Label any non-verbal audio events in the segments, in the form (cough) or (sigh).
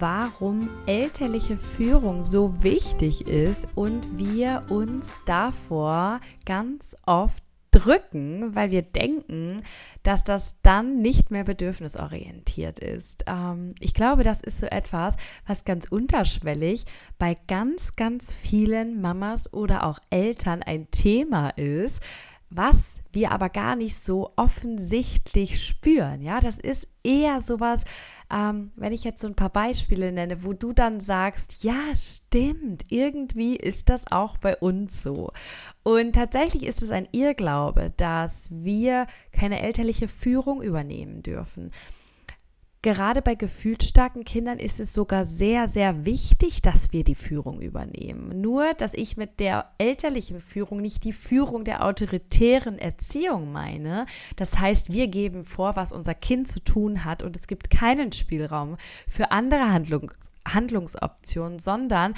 warum elterliche Führung so wichtig ist und wir uns davor ganz oft drücken, weil wir denken, dass das dann nicht mehr bedürfnisorientiert ist. Ähm, ich glaube, das ist so etwas, was ganz unterschwellig bei ganz, ganz vielen Mamas oder auch Eltern ein Thema ist, was wir aber gar nicht so offensichtlich spüren. Ja, das ist eher sowas, ähm, wenn ich jetzt so ein paar Beispiele nenne, wo du dann sagst, ja, stimmt, irgendwie ist das auch bei uns so. Und tatsächlich ist es ein Irrglaube, dass wir keine elterliche Führung übernehmen dürfen. Gerade bei gefühlsstarken Kindern ist es sogar sehr, sehr wichtig, dass wir die Führung übernehmen. Nur, dass ich mit der elterlichen Führung nicht die Führung der autoritären Erziehung meine. Das heißt, wir geben vor, was unser Kind zu tun hat und es gibt keinen Spielraum für andere Handlungs Handlungsoptionen, sondern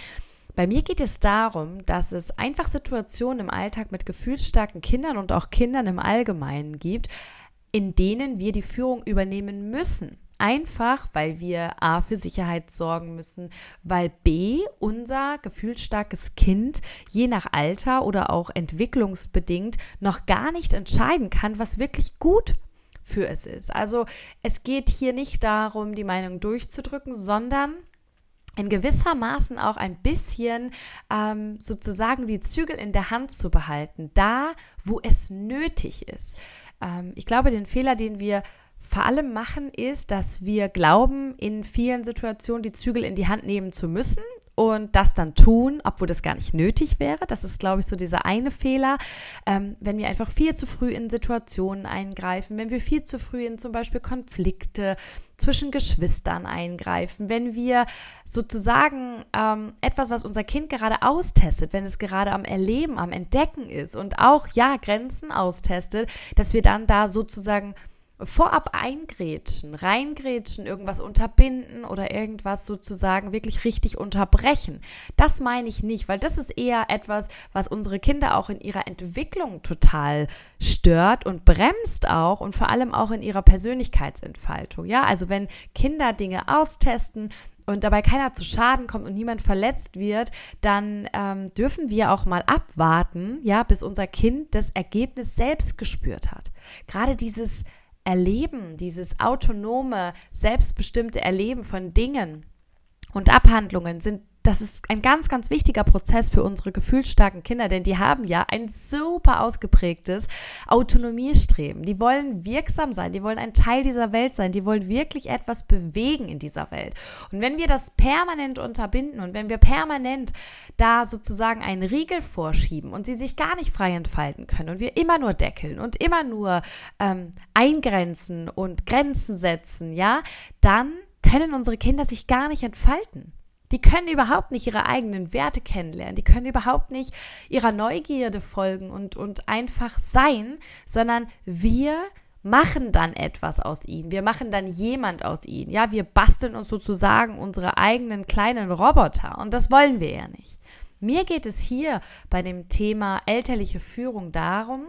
bei mir geht es darum, dass es einfach Situationen im Alltag mit gefühlsstarken Kindern und auch Kindern im Allgemeinen gibt, in denen wir die Führung übernehmen müssen. Einfach, weil wir A für Sicherheit sorgen müssen, weil B unser gefühlsstarkes Kind je nach Alter oder auch entwicklungsbedingt noch gar nicht entscheiden kann, was wirklich gut für es ist. Also es geht hier nicht darum, die Meinung durchzudrücken, sondern in gewissermaßen auch ein bisschen ähm, sozusagen die Zügel in der Hand zu behalten, da wo es nötig ist. Ähm, ich glaube, den Fehler, den wir vor allem machen, ist, dass wir glauben, in vielen Situationen die Zügel in die Hand nehmen zu müssen und das dann tun, obwohl das gar nicht nötig wäre. Das ist, glaube ich, so dieser eine Fehler. Ähm, wenn wir einfach viel zu früh in Situationen eingreifen, wenn wir viel zu früh in zum Beispiel Konflikte zwischen Geschwistern eingreifen, wenn wir sozusagen ähm, etwas, was unser Kind gerade austestet, wenn es gerade am Erleben, am Entdecken ist und auch, ja, Grenzen austestet, dass wir dann da sozusagen vorab eingrätschen, reingrätschen, irgendwas unterbinden oder irgendwas sozusagen wirklich richtig unterbrechen. Das meine ich nicht, weil das ist eher etwas, was unsere Kinder auch in ihrer Entwicklung total stört und bremst auch und vor allem auch in ihrer Persönlichkeitsentfaltung. Ja, also wenn Kinder Dinge austesten, und dabei keiner zu Schaden kommt und niemand verletzt wird, dann ähm, dürfen wir auch mal abwarten, ja, bis unser Kind das Ergebnis selbst gespürt hat. Gerade dieses Erleben, dieses autonome, selbstbestimmte Erleben von Dingen und Abhandlungen sind das ist ein ganz, ganz wichtiger Prozess für unsere gefühlsstarken Kinder, denn die haben ja ein super ausgeprägtes Autonomiestreben. Die wollen wirksam sein, die wollen ein Teil dieser Welt sein, die wollen wirklich etwas bewegen in dieser Welt. Und wenn wir das permanent unterbinden und wenn wir permanent da sozusagen einen Riegel vorschieben und sie sich gar nicht frei entfalten können und wir immer nur deckeln und immer nur ähm, eingrenzen und Grenzen setzen, ja, dann können unsere Kinder sich gar nicht entfalten. Die können überhaupt nicht ihre eigenen Werte kennenlernen. Die können überhaupt nicht ihrer Neugierde folgen und, und einfach sein, sondern wir machen dann etwas aus ihnen. Wir machen dann jemand aus ihnen. Ja, wir basteln uns sozusagen unsere eigenen kleinen Roboter und das wollen wir ja nicht. Mir geht es hier bei dem Thema elterliche Führung darum,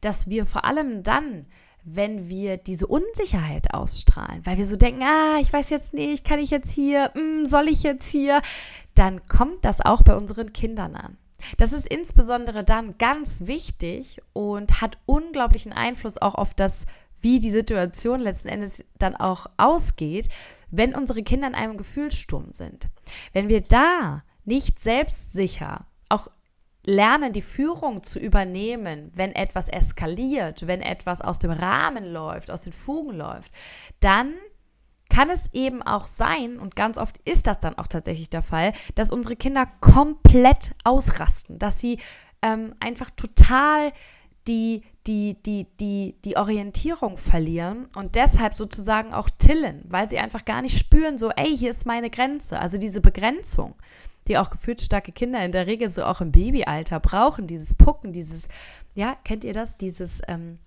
dass wir vor allem dann wenn wir diese Unsicherheit ausstrahlen, weil wir so denken, ah, ich weiß jetzt nicht, kann ich jetzt hier, mm, soll ich jetzt hier, dann kommt das auch bei unseren Kindern an. Das ist insbesondere dann ganz wichtig und hat unglaublichen Einfluss auch auf das, wie die Situation letzten Endes dann auch ausgeht, wenn unsere Kinder in einem Gefühlssturm sind. Wenn wir da nicht selbstsicher, auch lernen, die Führung zu übernehmen, wenn etwas eskaliert, wenn etwas aus dem Rahmen läuft, aus den Fugen läuft, dann kann es eben auch sein, und ganz oft ist das dann auch tatsächlich der Fall, dass unsere Kinder komplett ausrasten, dass sie ähm, einfach total die die, die, die, die Orientierung verlieren und deshalb sozusagen auch tillen, weil sie einfach gar nicht spüren, so, ey, hier ist meine Grenze. Also diese Begrenzung, die auch gefühlsstarke Kinder in der Regel so auch im Babyalter brauchen, dieses Pucken, dieses, ja, kennt ihr das? Dieses, ähm,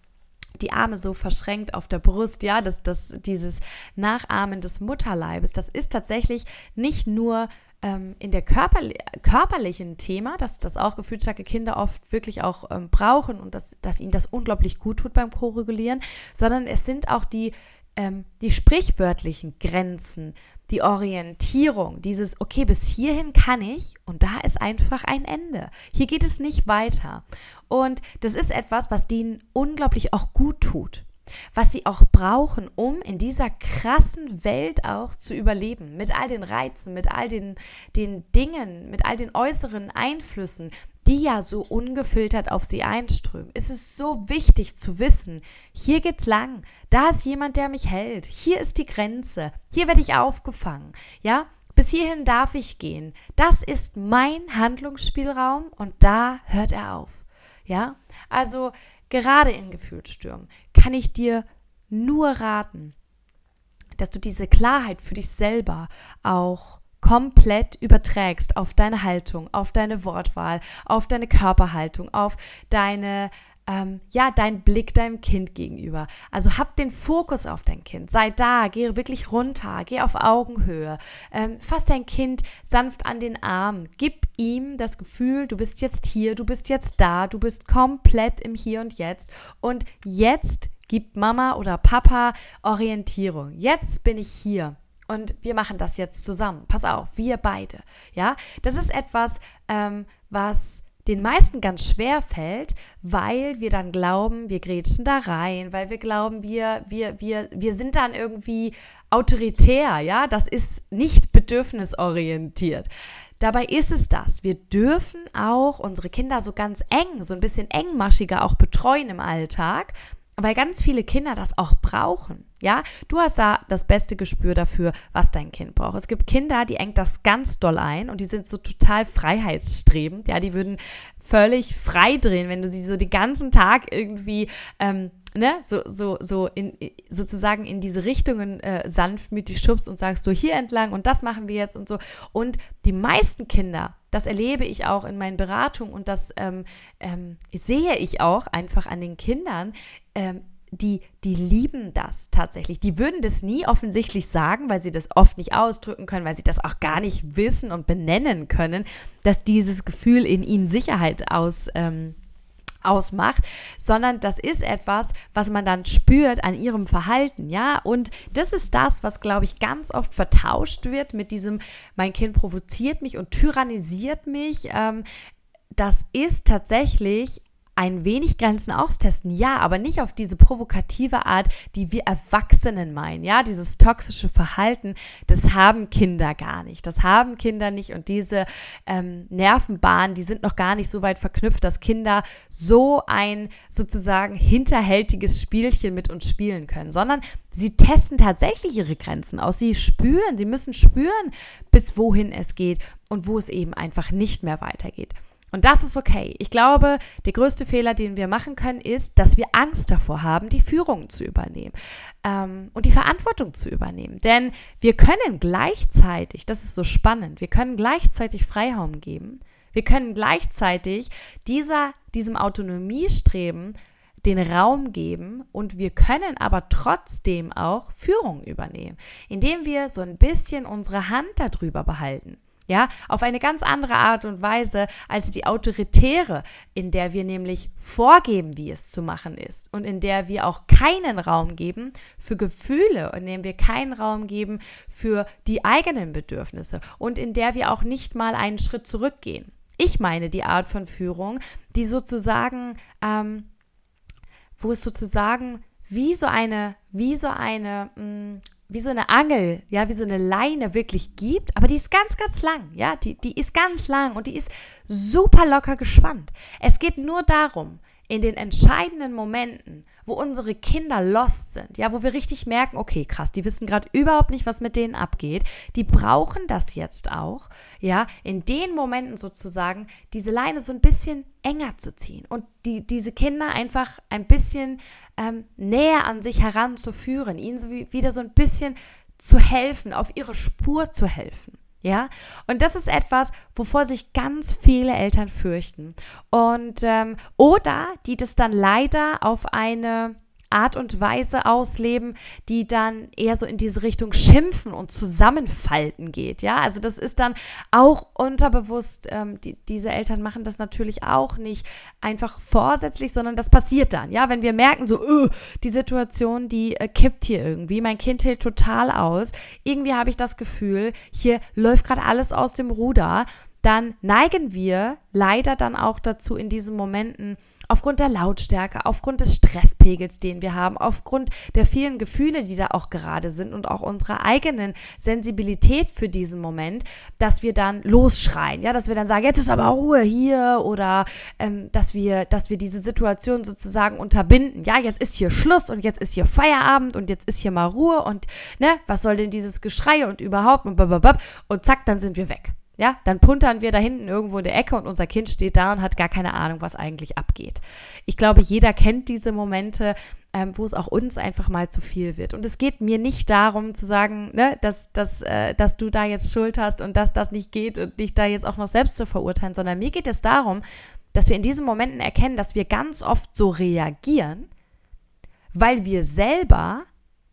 die Arme so verschränkt auf der Brust, ja, das, das, dieses Nachahmen des Mutterleibes, das ist tatsächlich nicht nur ähm, in der Körper, körperlichen Thema, dass das auch gefühlsstarke Kinder oft wirklich auch ähm, brauchen und dass, dass ihnen das unglaublich gut tut beim Co-Regulieren, sondern es sind auch die, ähm, die sprichwörtlichen Grenzen, die Orientierung, dieses, okay, bis hierhin kann ich und da ist einfach ein Ende. Hier geht es nicht weiter. Und das ist etwas, was denen unglaublich auch gut tut was sie auch brauchen, um in dieser krassen Welt auch zu überleben, mit all den Reizen, mit all den, den Dingen, mit all den äußeren Einflüssen, die ja so ungefiltert auf sie einströmen. Es ist so wichtig zu wissen, hier geht's lang, da ist jemand, der mich hält, hier ist die Grenze, hier werde ich aufgefangen, ja? Bis hierhin darf ich gehen. Das ist mein Handlungsspielraum und da hört er auf. Ja? Also gerade in Gefühlsstürmen, kann ich dir nur raten, dass du diese Klarheit für dich selber auch komplett überträgst auf deine Haltung, auf deine Wortwahl, auf deine Körperhaltung, auf deine ähm, ja, dein Blick deinem Kind gegenüber. Also hab den Fokus auf dein Kind. Sei da, geh wirklich runter, geh auf Augenhöhe. Ähm, fass dein Kind sanft an den Arm. Gib ihm das Gefühl, du bist jetzt hier, du bist jetzt da, du bist komplett im Hier und Jetzt. Und jetzt gibt Mama oder Papa Orientierung. Jetzt bin ich hier. Und wir machen das jetzt zusammen. Pass auf, wir beide. Ja, das ist etwas, ähm, was den meisten ganz schwer fällt, weil wir dann glauben, wir grätschen da rein, weil wir glauben, wir, wir, wir, wir sind dann irgendwie autoritär, ja, das ist nicht bedürfnisorientiert. Dabei ist es das. Wir dürfen auch unsere Kinder so ganz eng, so ein bisschen engmaschiger auch betreuen im Alltag, weil ganz viele Kinder das auch brauchen. Ja, du hast da das beste Gespür dafür, was dein Kind braucht. Es gibt Kinder, die engt das ganz doll ein und die sind so total freiheitsstrebend. Ja, die würden völlig frei drehen, wenn du sie so den ganzen Tag irgendwie ähm, ne, so, so, so in, sozusagen in diese Richtungen äh, sanftmütig schubst und sagst, so hier entlang und das machen wir jetzt und so. Und die meisten Kinder, das erlebe ich auch in meinen Beratungen und das ähm, ähm, sehe ich auch einfach an den Kindern, ähm, die, die lieben das tatsächlich. Die würden das nie offensichtlich sagen, weil sie das oft nicht ausdrücken können, weil sie das auch gar nicht wissen und benennen können, dass dieses Gefühl in ihnen Sicherheit aus, ähm, ausmacht, sondern das ist etwas, was man dann spürt an ihrem Verhalten, ja. Und das ist das, was, glaube ich, ganz oft vertauscht wird mit diesem, mein Kind provoziert mich und tyrannisiert mich. Ähm, das ist tatsächlich ein wenig Grenzen austesten, ja, aber nicht auf diese provokative Art, die wir Erwachsenen meinen, ja, dieses toxische Verhalten, das haben Kinder gar nicht, das haben Kinder nicht und diese ähm, Nervenbahnen, die sind noch gar nicht so weit verknüpft, dass Kinder so ein sozusagen hinterhältiges Spielchen mit uns spielen können, sondern sie testen tatsächlich ihre Grenzen aus, sie spüren, sie müssen spüren, bis wohin es geht und wo es eben einfach nicht mehr weitergeht. Und das ist okay. Ich glaube, der größte Fehler, den wir machen können, ist, dass wir Angst davor haben, die Führung zu übernehmen ähm, und die Verantwortung zu übernehmen. Denn wir können gleichzeitig, das ist so spannend, wir können gleichzeitig Freiraum geben. Wir können gleichzeitig dieser, diesem Autonomiestreben den Raum geben und wir können aber trotzdem auch Führung übernehmen, indem wir so ein bisschen unsere Hand darüber behalten. Ja, auf eine ganz andere Art und Weise als die autoritäre, in der wir nämlich vorgeben, wie es zu machen ist und in der wir auch keinen Raum geben für Gefühle, in dem wir keinen Raum geben für die eigenen Bedürfnisse und in der wir auch nicht mal einen Schritt zurückgehen. Ich meine die Art von Führung, die sozusagen, ähm, wo es sozusagen wie so eine, wie so eine mh, mm, wie so eine Angel, ja, wie so eine Leine wirklich gibt, aber die ist ganz, ganz lang, ja, die, die ist ganz lang und die ist super locker gespannt. Es geht nur darum, in den entscheidenden Momenten, wo unsere Kinder lost sind, ja, wo wir richtig merken, okay, krass, die wissen gerade überhaupt nicht, was mit denen abgeht, die brauchen das jetzt auch, ja, in den Momenten sozusagen diese Leine so ein bisschen enger zu ziehen und die, diese Kinder einfach ein bisschen ähm, näher an sich heranzuführen, ihnen so wie, wieder so ein bisschen zu helfen, auf ihre Spur zu helfen. Ja, und das ist etwas, wovor sich ganz viele Eltern fürchten. Und ähm, oder die das dann leider auf eine Art und Weise ausleben, die dann eher so in diese Richtung Schimpfen und Zusammenfalten geht. Ja, also das ist dann auch unterbewusst, ähm, die, diese Eltern machen das natürlich auch nicht einfach vorsätzlich, sondern das passiert dann. Ja, wenn wir merken, so, öh, die Situation, die äh, kippt hier irgendwie, mein Kind hält total aus, irgendwie habe ich das Gefühl, hier läuft gerade alles aus dem Ruder dann neigen wir leider dann auch dazu, in diesen Momenten aufgrund der Lautstärke, aufgrund des Stresspegels, den wir haben, aufgrund der vielen Gefühle, die da auch gerade sind und auch unserer eigenen Sensibilität für diesen Moment, dass wir dann losschreien, ja, dass wir dann sagen, jetzt ist aber Ruhe hier oder ähm, dass wir, dass wir diese Situation sozusagen unterbinden, ja, jetzt ist hier Schluss und jetzt ist hier Feierabend und jetzt ist hier mal Ruhe und ne, was soll denn dieses Geschrei und überhaupt und, und zack, dann sind wir weg. Ja, dann puntern wir da hinten irgendwo in der Ecke und unser Kind steht da und hat gar keine Ahnung, was eigentlich abgeht. Ich glaube, jeder kennt diese Momente, ähm, wo es auch uns einfach mal zu viel wird. Und es geht mir nicht darum zu sagen, ne, dass, dass, äh, dass du da jetzt Schuld hast und dass das nicht geht und dich da jetzt auch noch selbst zu verurteilen, sondern mir geht es darum, dass wir in diesen Momenten erkennen, dass wir ganz oft so reagieren, weil wir selber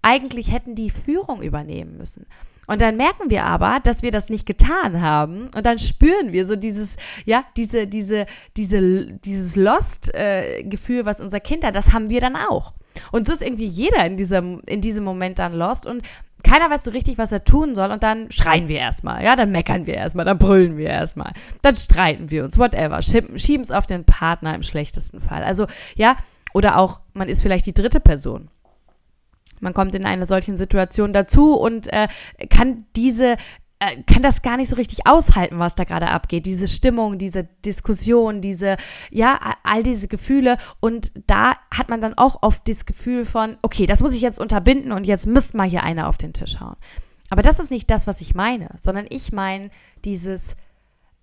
eigentlich hätten die Führung übernehmen müssen. Und dann merken wir aber, dass wir das nicht getan haben. Und dann spüren wir so dieses, ja, diese, diese, diese, dieses Lost-Gefühl, äh, was unser Kind hat, das haben wir dann auch. Und so ist irgendwie jeder in diesem, in diesem Moment dann lost und keiner weiß so richtig, was er tun soll und dann schreien wir erstmal, ja, dann meckern wir erstmal, dann brüllen wir erstmal, dann streiten wir uns, whatever, schieben es auf den Partner im schlechtesten Fall. Also, ja, oder auch, man ist vielleicht die dritte Person man kommt in einer solchen Situation dazu und äh, kann diese äh, kann das gar nicht so richtig aushalten, was da gerade abgeht. Diese Stimmung, diese Diskussion, diese, ja, all diese Gefühle. Und da hat man dann auch oft das Gefühl von, okay, das muss ich jetzt unterbinden und jetzt müsste mal hier einer auf den Tisch hauen. Aber das ist nicht das, was ich meine, sondern ich meine dieses,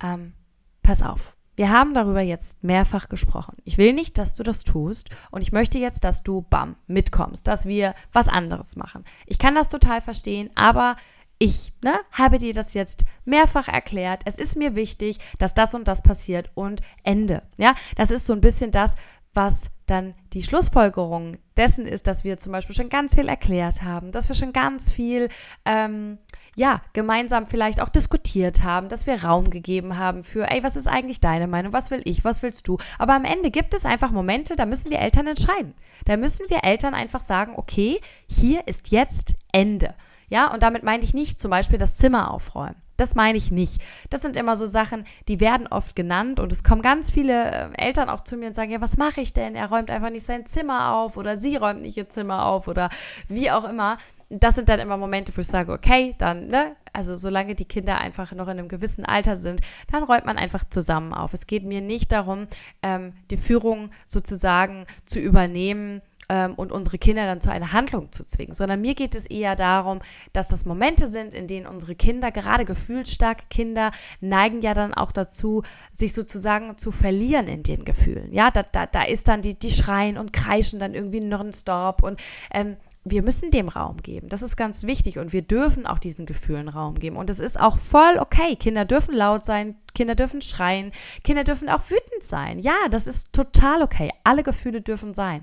ähm, pass auf, wir haben darüber jetzt mehrfach gesprochen. Ich will nicht, dass du das tust und ich möchte jetzt, dass du bam mitkommst, dass wir was anderes machen. Ich kann das total verstehen, aber ich ne, habe dir das jetzt mehrfach erklärt. Es ist mir wichtig, dass das und das passiert und Ende. Ja, das ist so ein bisschen das, was dann die Schlussfolgerung dessen ist, dass wir zum Beispiel schon ganz viel erklärt haben, dass wir schon ganz viel ähm, ja, gemeinsam vielleicht auch diskutiert haben, dass wir Raum gegeben haben für, ey, was ist eigentlich deine Meinung, was will ich, was willst du? Aber am Ende gibt es einfach Momente, da müssen wir Eltern entscheiden. Da müssen wir Eltern einfach sagen, okay, hier ist jetzt Ende. Ja, und damit meine ich nicht zum Beispiel das Zimmer aufräumen. Das meine ich nicht. Das sind immer so Sachen, die werden oft genannt und es kommen ganz viele äh, Eltern auch zu mir und sagen, ja, was mache ich denn? Er räumt einfach nicht sein Zimmer auf oder sie räumt nicht ihr Zimmer auf oder wie auch immer das sind dann immer Momente, wo ich sage, okay, dann, ne, also solange die Kinder einfach noch in einem gewissen Alter sind, dann räumt man einfach zusammen auf. Es geht mir nicht darum, ähm, die Führung sozusagen zu übernehmen ähm, und unsere Kinder dann zu einer Handlung zu zwingen, sondern mir geht es eher darum, dass das Momente sind, in denen unsere Kinder, gerade gefühlsstarke Kinder, neigen ja dann auch dazu, sich sozusagen zu verlieren in den Gefühlen. Ja, da, da, da ist dann die, die schreien und kreischen dann irgendwie nonstop und ähm, wir müssen dem Raum geben. Das ist ganz wichtig und wir dürfen auch diesen Gefühlen Raum geben. Und es ist auch voll okay. Kinder dürfen laut sein, Kinder dürfen schreien, Kinder dürfen auch wütend sein. Ja, das ist total okay. Alle Gefühle dürfen sein.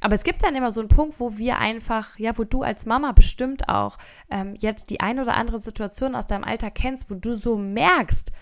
Aber es gibt dann immer so einen Punkt, wo wir einfach, ja, wo du als Mama bestimmt auch ähm, jetzt die ein oder andere Situation aus deinem Alter kennst, wo du so merkst,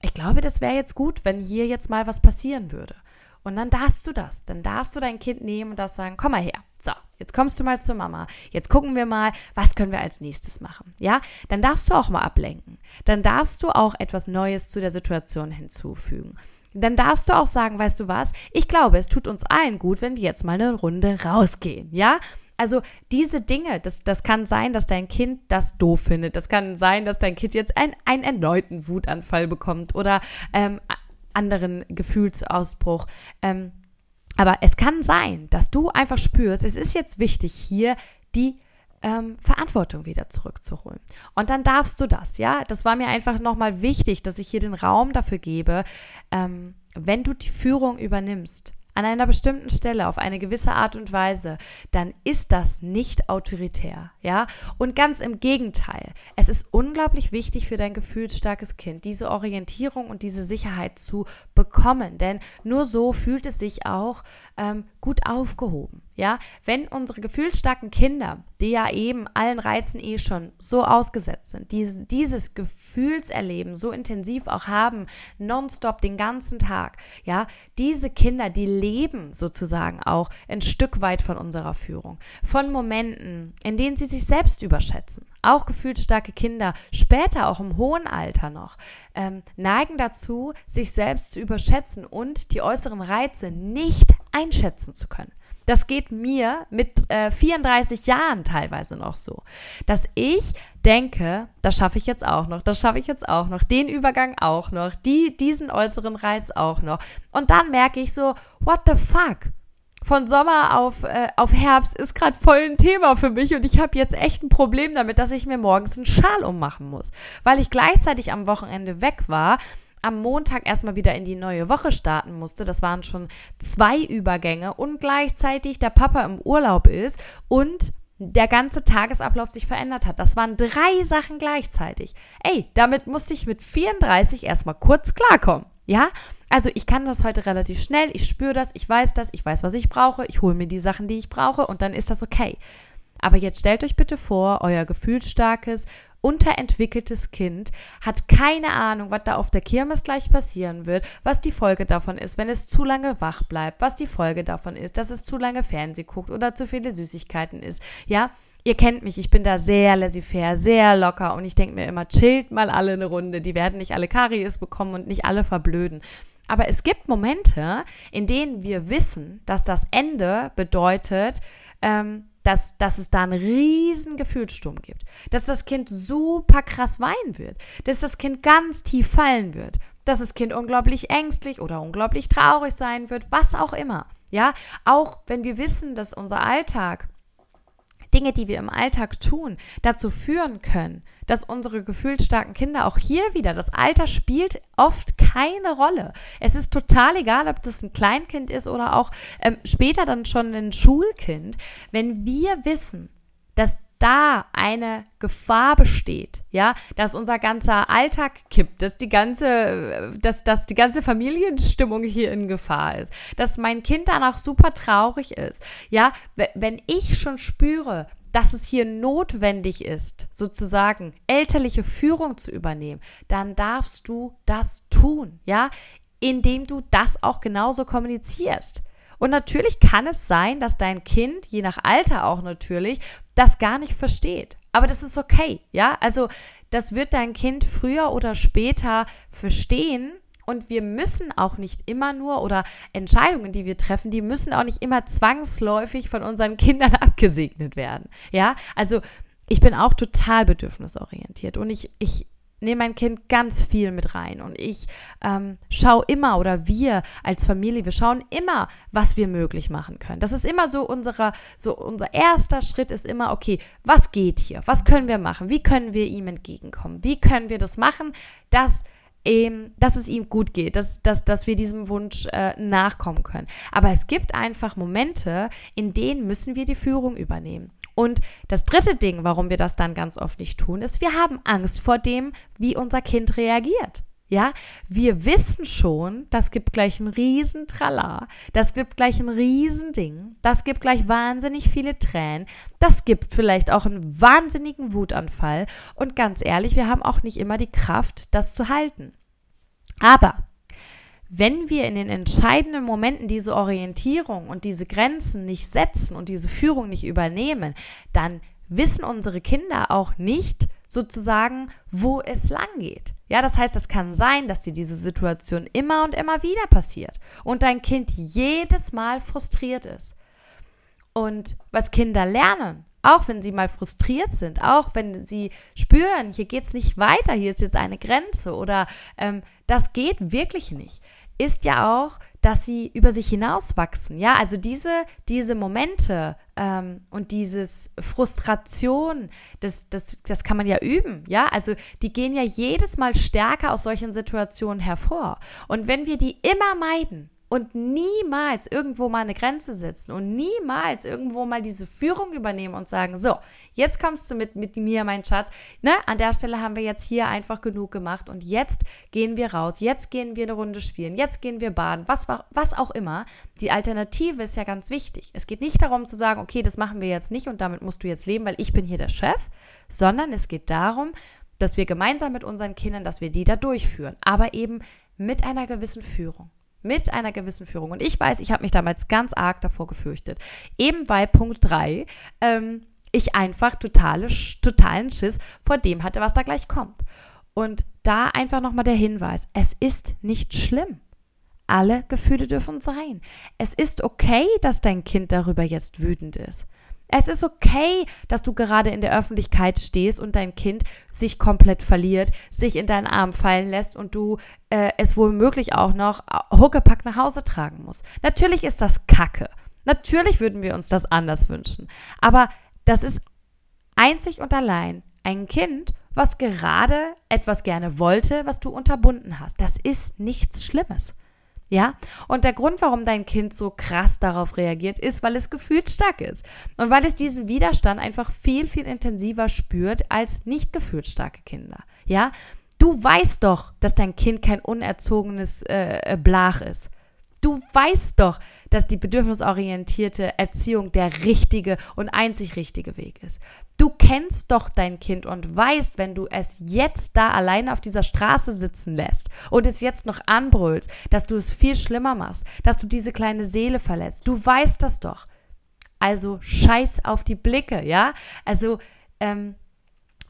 ich glaube, das wäre jetzt gut, wenn hier jetzt mal was passieren würde. Und dann darfst du das. Dann darfst du dein Kind nehmen und das sagen, komm mal her. So, jetzt kommst du mal zur Mama. Jetzt gucken wir mal, was können wir als nächstes machen. Ja, dann darfst du auch mal ablenken. Dann darfst du auch etwas Neues zu der Situation hinzufügen. Dann darfst du auch sagen, weißt du was? Ich glaube, es tut uns allen gut, wenn wir jetzt mal eine Runde rausgehen. Ja, also diese Dinge, das, das kann sein, dass dein Kind das doof findet. Das kann sein, dass dein Kind jetzt ein, einen erneuten Wutanfall bekommt oder ähm, anderen Gefühlsausbruch. Ähm, Aber es kann sein, dass du einfach spürst, es ist jetzt wichtig, hier die ähm, Verantwortung wieder zurückzuholen. Und dann darfst du das, ja. Das war mir einfach nochmal wichtig, dass ich hier den Raum dafür gebe, ähm, wenn du die Führung übernimmst, an einer bestimmten Stelle auf eine gewisse Art und Weise, dann ist das nicht autoritär, ja? Und ganz im Gegenteil, es ist unglaublich wichtig für dein gefühlsstarkes Kind, diese Orientierung und diese Sicherheit zu bekommen, denn nur so fühlt es sich auch ähm, gut aufgehoben. Ja, wenn unsere gefühlsstarken Kinder, die ja eben allen Reizen eh schon so ausgesetzt sind, dieses, dieses Gefühlserleben so intensiv auch haben, nonstop den ganzen Tag, ja, diese Kinder, die leben sozusagen auch ein Stück weit von unserer Führung, von Momenten, in denen sie sich selbst überschätzen. Auch gefühlsstarke Kinder, später auch im hohen Alter noch, ähm, neigen dazu, sich selbst zu überschätzen und die äußeren Reize nicht einschätzen zu können. Das geht mir mit äh, 34 Jahren teilweise noch so, dass ich denke, das schaffe ich jetzt auch noch, das schaffe ich jetzt auch noch, den Übergang auch noch, die, diesen äußeren Reiz auch noch. Und dann merke ich so, what the fuck? Von Sommer auf, äh, auf Herbst ist gerade voll ein Thema für mich und ich habe jetzt echt ein Problem damit, dass ich mir morgens einen Schal ummachen muss, weil ich gleichzeitig am Wochenende weg war am Montag erstmal wieder in die neue Woche starten musste. Das waren schon zwei Übergänge und gleichzeitig der Papa im Urlaub ist und der ganze Tagesablauf sich verändert hat. Das waren drei Sachen gleichzeitig. Ey, damit musste ich mit 34 erstmal kurz klarkommen. Ja, also ich kann das heute relativ schnell, ich spüre das, ich weiß das, ich weiß, was ich brauche, ich hole mir die Sachen, die ich brauche und dann ist das okay. Aber jetzt stellt euch bitte vor, euer gefühlsstarkes, unterentwickeltes Kind hat keine Ahnung, was da auf der Kirmes gleich passieren wird, was die Folge davon ist, wenn es zu lange wach bleibt, was die Folge davon ist, dass es zu lange Fernseh guckt oder zu viele Süßigkeiten isst. Ja, ihr kennt mich, ich bin da sehr laissez-faire, sehr locker und ich denke mir immer, chillt mal alle eine Runde, die werden nicht alle Karies bekommen und nicht alle verblöden. Aber es gibt Momente, in denen wir wissen, dass das Ende bedeutet, ähm, dass, dass es da einen riesen Gefühlssturm gibt, dass das Kind super krass weinen wird, dass das Kind ganz tief fallen wird, dass das Kind unglaublich ängstlich oder unglaublich traurig sein wird, was auch immer. Ja, auch wenn wir wissen, dass unser Alltag Dinge, die wir im Alltag tun, dazu führen können, dass unsere gefühlsstarken Kinder auch hier wieder, das Alter spielt oft keine Rolle. Es ist total egal, ob das ein Kleinkind ist oder auch ähm, später dann schon ein Schulkind. Wenn wir wissen, dass da eine Gefahr besteht, ja, dass unser ganzer Alltag kippt, dass die ganze, dass, dass die ganze Familienstimmung hier in Gefahr ist, dass mein Kind danach super traurig ist, ja, wenn ich schon spüre, dass es hier notwendig ist, sozusagen elterliche Führung zu übernehmen, dann darfst du das tun, ja, indem du das auch genauso kommunizierst. Und natürlich kann es sein, dass dein Kind, je nach Alter auch natürlich, das gar nicht versteht. Aber das ist okay, ja? Also, das wird dein Kind früher oder später verstehen. Und wir müssen auch nicht immer nur oder Entscheidungen, die wir treffen, die müssen auch nicht immer zwangsläufig von unseren (laughs) Kindern abgesegnet werden. Ja, also ich bin auch total bedürfnisorientiert und ich, ich nehme mein Kind ganz viel mit rein und ich ähm, schaue immer oder wir als Familie, wir schauen immer, was wir möglich machen können. Das ist immer so unserer, so unser erster Schritt ist immer, okay, was geht hier? Was können wir machen? Wie können wir ihm entgegenkommen? Wie können wir das machen, dass ähm, dass es ihm gut geht, dass, dass, dass wir diesem Wunsch äh, nachkommen können. Aber es gibt einfach Momente, in denen müssen wir die Führung übernehmen. Und das dritte Ding, warum wir das dann ganz oft nicht tun, ist, wir haben Angst vor dem, wie unser Kind reagiert. Ja, wir wissen schon, das gibt gleich ein riesen Trala, das gibt gleich ein riesen Ding, das gibt gleich wahnsinnig viele Tränen, das gibt vielleicht auch einen wahnsinnigen Wutanfall und ganz ehrlich, wir haben auch nicht immer die Kraft, das zu halten. Aber wenn wir in den entscheidenden Momenten diese Orientierung und diese Grenzen nicht setzen und diese Führung nicht übernehmen, dann wissen unsere Kinder auch nicht sozusagen, wo es lang geht. Ja, das heißt, es kann sein, dass dir diese Situation immer und immer wieder passiert und dein Kind jedes Mal frustriert ist. Und was Kinder lernen, auch wenn sie mal frustriert sind, auch wenn sie spüren, hier geht es nicht weiter, hier ist jetzt eine Grenze oder ähm, das geht wirklich nicht, ist ja auch, dass sie über sich hinauswachsen. Ja, also diese, diese Momente ähm, und dieses Frustration, das, das, das kann man ja üben. Ja, also die gehen ja jedes Mal stärker aus solchen Situationen hervor. Und wenn wir die immer meiden, und niemals irgendwo mal eine Grenze setzen und niemals irgendwo mal diese Führung übernehmen und sagen, so, jetzt kommst du mit, mit mir, mein Schatz. Ne? An der Stelle haben wir jetzt hier einfach genug gemacht und jetzt gehen wir raus, jetzt gehen wir eine Runde spielen, jetzt gehen wir baden, was, was auch immer. Die Alternative ist ja ganz wichtig. Es geht nicht darum zu sagen, okay, das machen wir jetzt nicht und damit musst du jetzt leben, weil ich bin hier der Chef, sondern es geht darum, dass wir gemeinsam mit unseren Kindern, dass wir die da durchführen, aber eben mit einer gewissen Führung mit einer gewissen Führung. Und ich weiß, ich habe mich damals ganz arg davor gefürchtet. Eben weil Punkt 3 ähm, ich einfach totale, totalen Schiss vor dem hatte, was da gleich kommt. Und da einfach nochmal der Hinweis, es ist nicht schlimm. Alle Gefühle dürfen sein. Es ist okay, dass dein Kind darüber jetzt wütend ist. Es ist okay, dass du gerade in der Öffentlichkeit stehst und dein Kind sich komplett verliert, sich in deinen Arm fallen lässt und du äh, es womöglich auch noch äh, huckepack nach Hause tragen musst. Natürlich ist das Kacke. Natürlich würden wir uns das anders wünschen. Aber das ist einzig und allein ein Kind, was gerade etwas gerne wollte, was du unterbunden hast. Das ist nichts Schlimmes. Ja? Und der Grund, warum dein Kind so krass darauf reagiert, ist, weil es gefühlt stark ist. Und weil es diesen Widerstand einfach viel, viel intensiver spürt als nicht gefühlt starke Kinder. Ja? Du weißt doch, dass dein Kind kein unerzogenes äh, äh Blach ist. Du weißt doch, dass die bedürfnisorientierte Erziehung der richtige und einzig richtige Weg ist. Du kennst doch dein Kind und weißt, wenn du es jetzt da alleine auf dieser Straße sitzen lässt und es jetzt noch anbrüllst, dass du es viel schlimmer machst, dass du diese kleine Seele verletzt. Du weißt das doch. Also scheiß auf die Blicke, ja? Also ähm,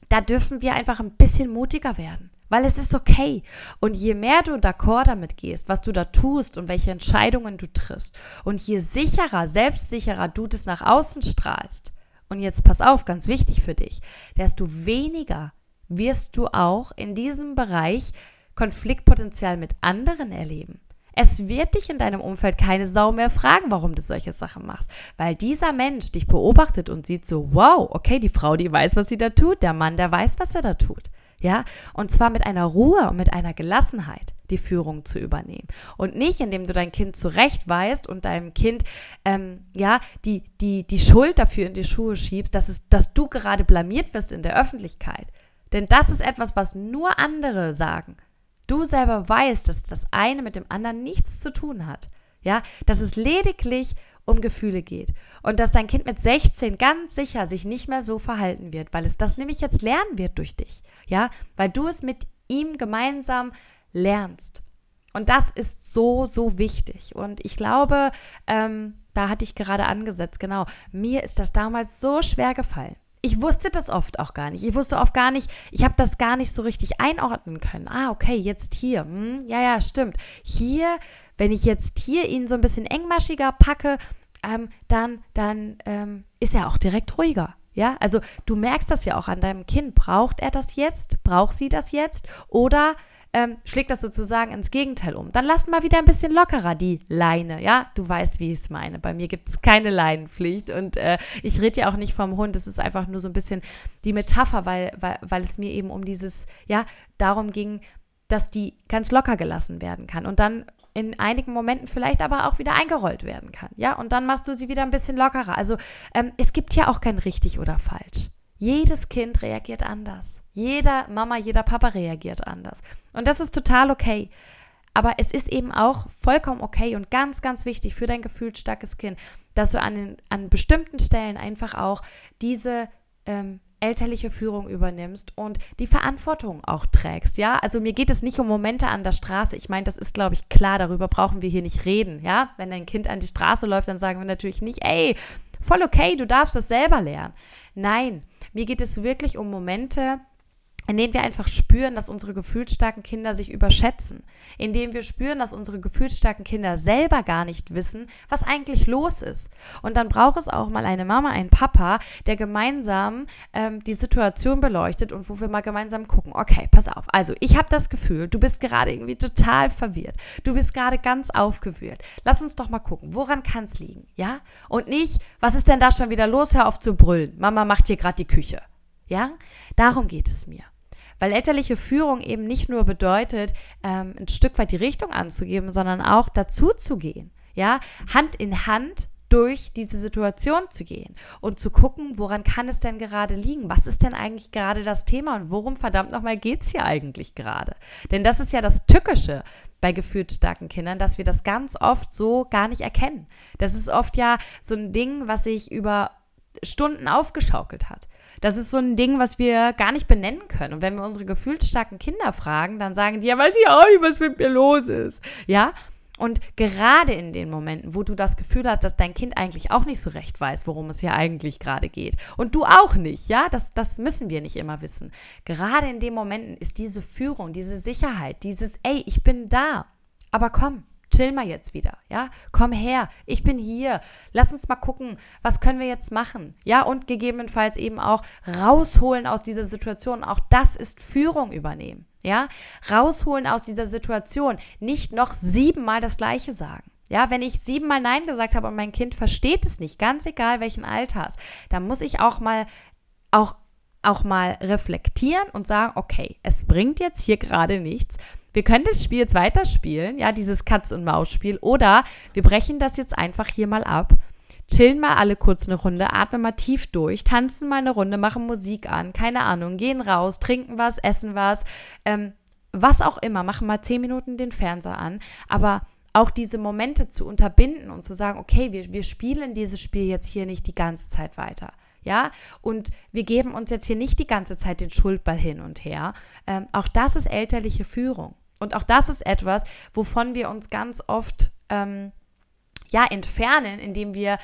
da dürfen wir einfach ein bisschen mutiger werden weil es ist okay. Und je mehr du d'accord damit gehst, was du da tust und welche Entscheidungen du triffst, und je sicherer, selbstsicherer du das nach außen strahlst, und jetzt pass auf, ganz wichtig für dich, desto weniger wirst du auch in diesem Bereich Konfliktpotenzial mit anderen erleben. Es wird dich in deinem Umfeld keine Sau mehr fragen, warum du solche Sachen machst, weil dieser Mensch dich beobachtet und sieht so, wow, okay, die Frau, die weiß, was sie da tut, der Mann, der weiß, was er da tut ja, und zwar mit einer Ruhe und mit einer Gelassenheit die Führung zu übernehmen und nicht, indem du dein Kind zurechtweist und deinem Kind ähm, ja die, die, die Schuld dafür in die Schuhe schiebst, dass, es, dass du gerade blamiert wirst in der Öffentlichkeit. Denn das ist etwas, was nur andere sagen. Du selber weißt, dass das eine mit dem anderen nichts zu tun hat. Ja, dass es lediglich um Gefühle geht. Und dass dein Kind mit 16 ganz sicher sich nicht mehr so verhalten wird, weil es das nämlich jetzt lernen wird durch dich. Ja, weil du es mit ihm gemeinsam lernst. Und das ist so, so wichtig. Und ich glaube, ähm, da hatte ich gerade angesetzt, genau, mir ist das damals so schwer gefallen. Ich wusste das oft auch gar nicht. Ich wusste oft gar nicht, ich habe das gar nicht so richtig einordnen können. Ah, okay, jetzt hier. Hm, ja, ja, stimmt. Hier wenn ich jetzt hier ihn so ein bisschen engmaschiger packe, ähm, dann, dann ähm, ist er auch direkt ruhiger. Ja, also du merkst das ja auch an deinem Kind. Braucht er das jetzt? Braucht sie das jetzt? Oder ähm, schlägt das sozusagen ins Gegenteil um? Dann lass mal wieder ein bisschen lockerer die Leine. Ja, du weißt, wie ich es meine. Bei mir gibt es keine Leinenpflicht und äh, ich rede ja auch nicht vom Hund. Es ist einfach nur so ein bisschen die Metapher, weil, weil, weil es mir eben um dieses, ja, darum ging, dass die ganz locker gelassen werden kann und dann in einigen Momenten vielleicht aber auch wieder eingerollt werden kann. Ja, und dann machst du sie wieder ein bisschen lockerer. Also ähm, es gibt hier auch kein richtig oder falsch. Jedes Kind reagiert anders. Jeder Mama, jeder Papa reagiert anders. Und das ist total okay. Aber es ist eben auch vollkommen okay und ganz, ganz wichtig für dein gefühlsstarkes Kind, dass du an, an bestimmten Stellen einfach auch diese ähm, elterliche Führung übernimmst und die Verantwortung auch trägst, ja? Also mir geht es nicht um Momente an der Straße. Ich meine, das ist, glaube ich, klar, darüber brauchen wir hier nicht reden, ja? Wenn dein Kind an die Straße läuft, dann sagen wir natürlich nicht, ey, voll okay, du darfst das selber lernen. Nein, mir geht es wirklich um Momente, indem wir einfach spüren, dass unsere gefühlsstarken Kinder sich überschätzen, indem wir spüren, dass unsere gefühlsstarken Kinder selber gar nicht wissen, was eigentlich los ist. Und dann braucht es auch mal eine Mama, einen Papa, der gemeinsam ähm, die Situation beleuchtet und wo wir mal gemeinsam gucken, okay, pass auf, also ich habe das Gefühl, du bist gerade irgendwie total verwirrt, du bist gerade ganz aufgewühlt. Lass uns doch mal gucken, woran kann es liegen, ja? Und nicht, was ist denn da schon wieder los, hör auf zu brüllen, Mama macht hier gerade die Küche. Ja, darum geht es mir. Weil elterliche Führung eben nicht nur bedeutet, ähm, ein Stück weit die Richtung anzugeben, sondern auch dazu zu gehen. Ja, Hand in Hand durch diese Situation zu gehen und zu gucken, woran kann es denn gerade liegen? Was ist denn eigentlich gerade das Thema und worum verdammt nochmal geht es hier eigentlich gerade? Denn das ist ja das Tückische bei gefühlt starken Kindern, dass wir das ganz oft so gar nicht erkennen. Das ist oft ja so ein Ding, was sich über Stunden aufgeschaukelt hat. Das ist so ein Ding, was wir gar nicht benennen können. Und wenn wir unsere gefühlsstarken Kinder fragen, dann sagen die, ja, weiß ich auch nicht, was mit mir los ist. Ja? Und gerade in den Momenten, wo du das Gefühl hast, dass dein Kind eigentlich auch nicht so recht weiß, worum es hier eigentlich gerade geht. Und du auch nicht, ja, das, das müssen wir nicht immer wissen. Gerade in den Momenten ist diese Führung, diese Sicherheit, dieses, ey, ich bin da. Aber komm, chill mal jetzt wieder, ja? Komm her, ich bin hier. Lass uns mal gucken, was können wir jetzt machen? Ja, und gegebenenfalls eben auch rausholen aus dieser Situation. Auch das ist Führung übernehmen, ja? Rausholen aus dieser Situation, nicht noch siebenmal das Gleiche sagen. Ja, wenn ich siebenmal Nein gesagt habe und mein Kind versteht es nicht, ganz egal welchen Alters, dann muss ich auch mal auch auch mal reflektieren und sagen, okay, es bringt jetzt hier gerade nichts wir können das Spiel jetzt weiterspielen, ja, dieses Katz-und-Maus-Spiel, oder wir brechen das jetzt einfach hier mal ab, chillen mal alle kurz eine Runde, atmen mal tief durch, tanzen mal eine Runde, machen Musik an, keine Ahnung, gehen raus, trinken was, essen was, ähm, was auch immer, machen mal zehn Minuten den Fernseher an, aber auch diese Momente zu unterbinden und zu sagen, okay, wir, wir spielen dieses Spiel jetzt hier nicht die ganze Zeit weiter ja, und wir geben uns jetzt hier nicht die ganze Zeit den Schuldball hin und her. Ähm, auch das ist elterliche Führung. Und auch das ist etwas, wovon wir uns ganz oft ähm, ja entfernen, indem wir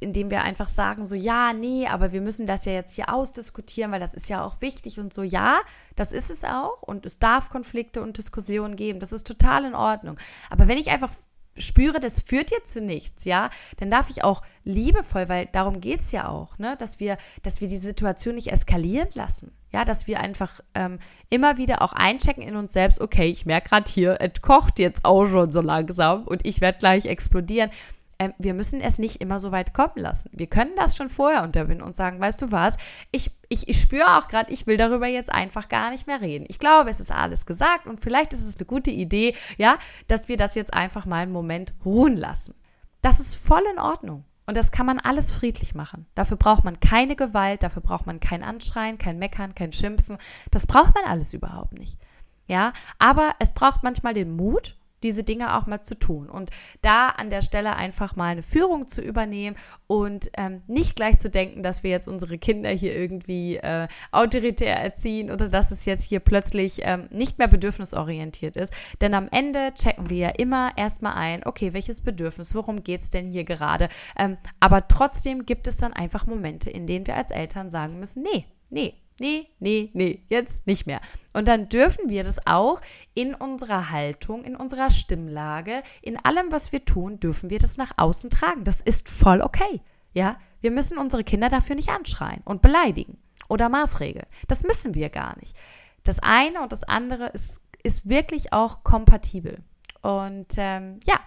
indem wir einfach sagen, so ja, nee, aber wir müssen das ja jetzt hier ausdiskutieren, weil das ist ja auch wichtig und so, ja, das ist es auch und es darf Konflikte und Diskussionen geben, das ist total in Ordnung. Aber wenn ich einfach spüre, das führt jetzt zu nichts, ja, dann darf ich auch liebevoll, weil darum geht es ja auch, ne, dass wir, dass wir die Situation nicht eskalieren lassen. Ja, dass wir einfach ähm, immer wieder auch einchecken in uns selbst, okay, ich merke gerade hier, es kocht jetzt auch schon so langsam und ich werde gleich explodieren ähm, wir müssen es nicht immer so weit kommen lassen. Wir können das schon vorher unterbinden und sagen, weißt du was, ich, ich, ich spüre auch gerade, ich will darüber jetzt einfach gar nicht mehr reden. Ich glaube, es ist alles gesagt und vielleicht ist es eine gute Idee, ja, dass wir das jetzt einfach mal einen Moment ruhen lassen. Das ist voll in Ordnung. Und das kann man alles friedlich machen. Dafür braucht man keine Gewalt, dafür braucht man kein Anschreien, kein Meckern, kein Schimpfen. Das braucht man alles überhaupt nicht. Ja, aber es braucht manchmal den Mut diese Dinge auch mal zu tun. Und da an der Stelle einfach mal eine Führung zu übernehmen und ähm, nicht gleich zu denken, dass wir jetzt unsere Kinder hier irgendwie äh, autoritär erziehen oder dass es jetzt hier plötzlich ähm, nicht mehr bedürfnisorientiert ist. Denn am Ende checken wir ja immer erstmal ein, okay, welches Bedürfnis, worum geht es denn hier gerade? Ähm, aber trotzdem gibt es dann einfach Momente, in denen wir als Eltern sagen müssen, nee, nee, nee, nee, nee, jetzt nicht mehr. Und dann dürfen wir das auch in unserer Haltung, in unserer Stimmlage, in allem, was wir tun, dürfen wir das nach außen tragen. Das ist voll okay. Ja, wir müssen unsere Kinder dafür nicht anschreien und beleidigen oder Maßregeln. Das müssen wir gar nicht. Das eine und das andere ist, ist wirklich auch kompatibel. Und ähm, ja,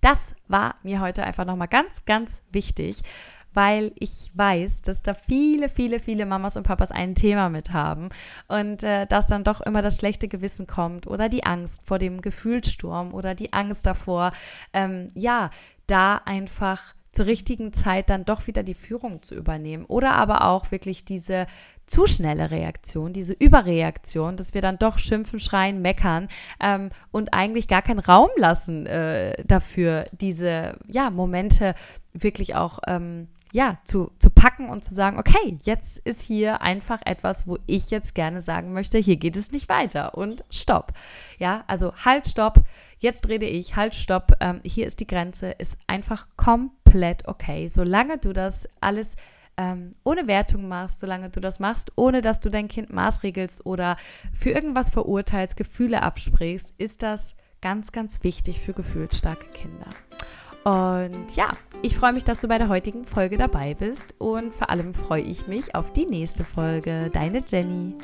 das war mir heute einfach nochmal ganz, ganz wichtig weil ich weiß, dass da viele, viele, viele Mamas und Papas ein Thema mit haben und äh, dass dann doch immer das schlechte Gewissen kommt oder die Angst vor dem Gefühlssturm oder die Angst davor, ähm, ja, da einfach zur richtigen Zeit dann doch wieder die Führung zu übernehmen oder aber auch wirklich diese zu schnelle Reaktion, diese Überreaktion, dass wir dann doch schimpfen, schreien, meckern ähm, und eigentlich gar keinen Raum lassen äh, dafür, diese ja, Momente wirklich auch ähm, ja, zu, zu packen und zu sagen, okay, jetzt ist hier einfach etwas, wo ich jetzt gerne sagen möchte, hier geht es nicht weiter und stopp. Ja, also halt, stopp, jetzt rede ich, halt, stopp, ähm, hier ist die Grenze, ist einfach komplett okay. Solange du das alles ähm, ohne Wertung machst, solange du das machst, ohne dass du dein Kind maßregelst oder für irgendwas verurteilst, Gefühle absprichst, ist das ganz, ganz wichtig für gefühlsstarke Kinder. Und ja, ich freue mich, dass du bei der heutigen Folge dabei bist und vor allem freue ich mich auf die nächste Folge. Deine Jenny.